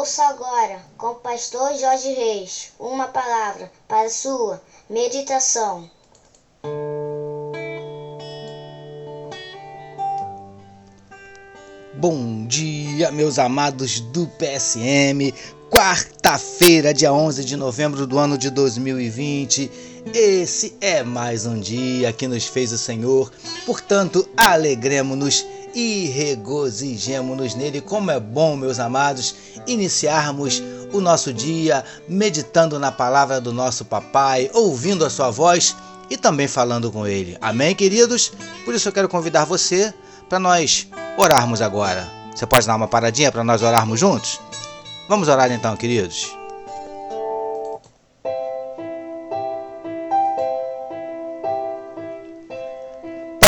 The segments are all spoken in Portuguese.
Ouça agora, com o pastor Jorge Reis, uma palavra para sua meditação. Bom dia, meus amados do PSM. Quarta-feira, dia 11 de novembro do ano de 2020. Esse é mais um dia que nos fez o Senhor. Portanto, alegremos-nos e regozijemos-nos nele. Como é bom, meus amados, iniciarmos o nosso dia meditando na palavra do nosso papai, ouvindo a sua voz e também falando com ele. Amém, queridos? Por isso eu quero convidar você para nós orarmos agora. Você pode dar uma paradinha para nós orarmos juntos? Vamos orar então, queridos.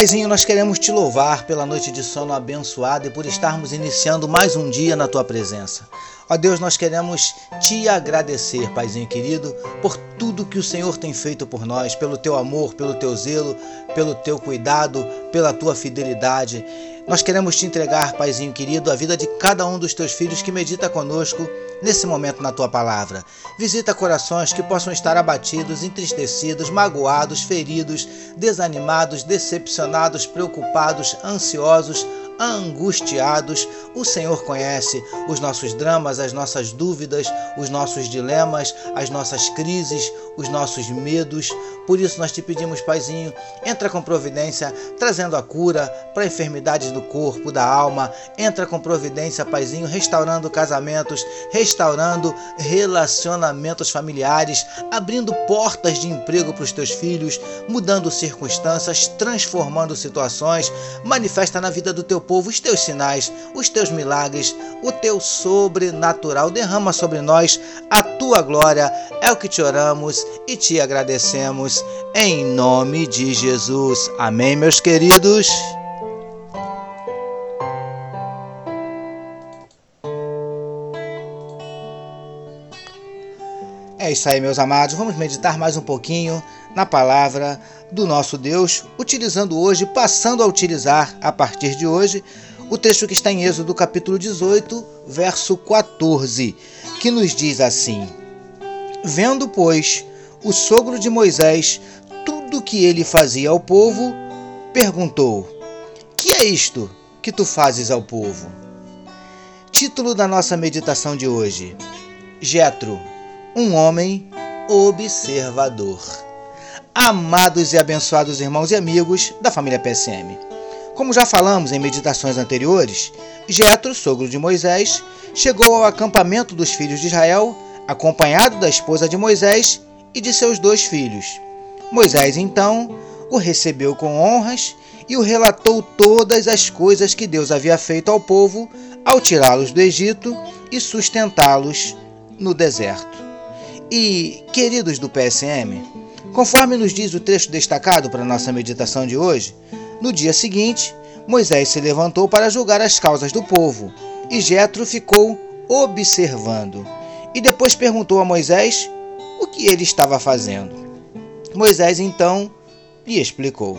Paizinho, nós queremos te louvar pela noite de sono abençoada e por estarmos iniciando mais um dia na tua presença. Ó Deus, nós queremos te agradecer, Paizinho querido, por tudo que o Senhor tem feito por nós, pelo teu amor, pelo teu zelo, pelo teu cuidado, pela tua fidelidade. Nós queremos te entregar, Paizinho querido, a vida de cada um dos teus filhos que medita conosco nesse momento na tua palavra. Visita corações que possam estar abatidos, entristecidos, magoados, feridos, desanimados, decepcionados, preocupados, ansiosos, angustiados. O Senhor conhece os nossos dramas, as nossas dúvidas, os nossos dilemas, as nossas crises, os nossos medos. Por isso nós te pedimos, Paizinho, entra com providência, trazendo a cura para enfermidades do corpo, da alma. Entra com providência, Paizinho, restaurando casamentos, restaurando relacionamentos familiares, abrindo portas de emprego para os teus filhos, mudando circunstâncias, transformando situações. Manifesta na vida do teu povo os teus sinais, os teus milagres, o teu sobrenatural. Derrama sobre nós a tua glória. É o que te oramos e te agradecemos em nome de Jesus. Amém, meus queridos. É isso aí, meus amados. Vamos meditar mais um pouquinho na palavra do nosso Deus, utilizando hoje, passando a utilizar a partir de hoje, o texto que está em Êxodo capítulo 18, verso 14, que nos diz assim: Vendo, pois, o sogro de Moisés tudo o que ele fazia ao povo, perguntou: Que é isto que tu fazes ao povo? Título da nossa meditação de hoje: Jetro um homem observador. Amados e abençoados irmãos e amigos da família PSM. Como já falamos em meditações anteriores, Jetro, sogro de Moisés, chegou ao acampamento dos filhos de Israel, acompanhado da esposa de Moisés e de seus dois filhos. Moisés então o recebeu com honras e o relatou todas as coisas que Deus havia feito ao povo ao tirá-los do Egito e sustentá-los no deserto. E, queridos do PSM, conforme nos diz o trecho destacado para nossa meditação de hoje, no dia seguinte, Moisés se levantou para julgar as causas do povo, e Jetro ficou observando. E depois perguntou a Moisés o que ele estava fazendo. Moisés então lhe explicou.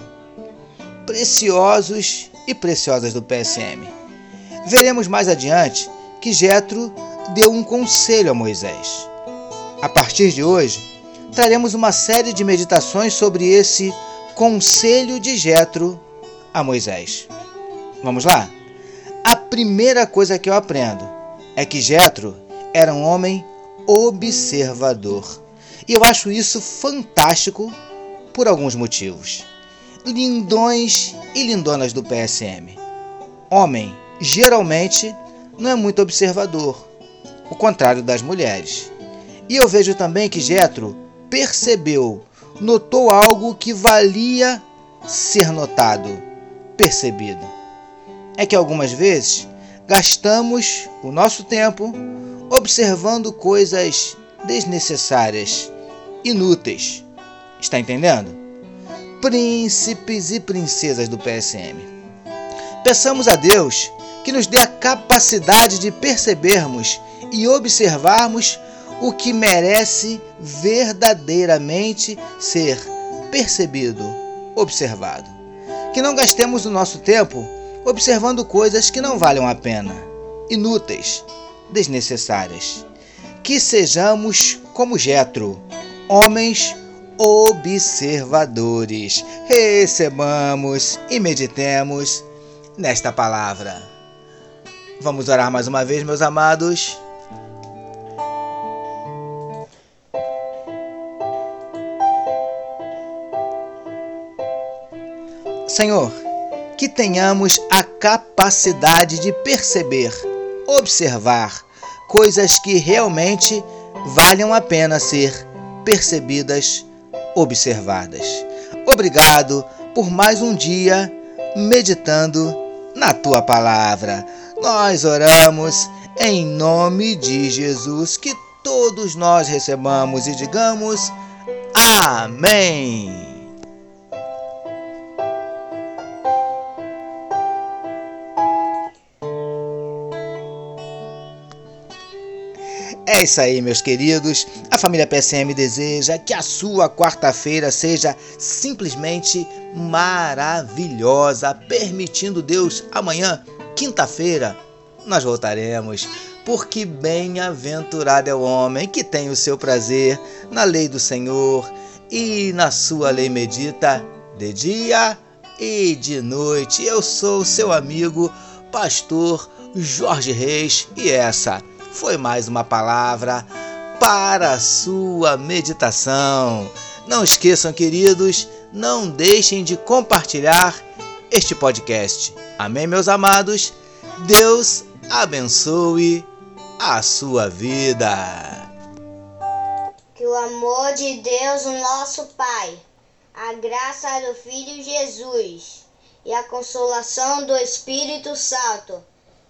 Preciosos e preciosas do PSM. Veremos mais adiante que Jetro deu um conselho a Moisés. A partir de hoje, traremos uma série de meditações sobre esse conselho de Jetro a Moisés. Vamos lá? A primeira coisa que eu aprendo é que Jetro era um homem observador. E eu acho isso fantástico por alguns motivos. Lindões e lindonas do PSM. Homem, geralmente, não é muito observador, o contrário das mulheres. E eu vejo também que Jetro percebeu, notou algo que valia ser notado, percebido. É que algumas vezes gastamos o nosso tempo observando coisas desnecessárias, inúteis. Está entendendo? Príncipes e princesas do PSM. Peçamos a Deus que nos dê a capacidade de percebermos e observarmos o que merece verdadeiramente ser percebido, observado. Que não gastemos o nosso tempo observando coisas que não valham a pena, inúteis, desnecessárias. Que sejamos como Jetro, homens observadores. Recebamos e meditemos nesta palavra. Vamos orar mais uma vez, meus amados. Senhor, que tenhamos a capacidade de perceber, observar coisas que realmente valham a pena ser percebidas, observadas. Obrigado por mais um dia meditando na tua palavra. Nós oramos em nome de Jesus, que todos nós recebamos e digamos Amém. É isso aí, meus queridos. A família PSM deseja que a sua quarta-feira seja simplesmente maravilhosa, permitindo Deus amanhã, quinta-feira, nós voltaremos. Porque bem-aventurado é o homem que tem o seu prazer na lei do Senhor e na sua lei medita de dia e de noite. Eu sou seu amigo, pastor Jorge Reis, e essa foi mais uma palavra para a sua meditação. Não esqueçam, queridos, não deixem de compartilhar este podcast. Amém, meus amados? Deus abençoe a sua vida. Que o amor de Deus, o nosso Pai, a graça do Filho Jesus e a consolação do Espírito Santo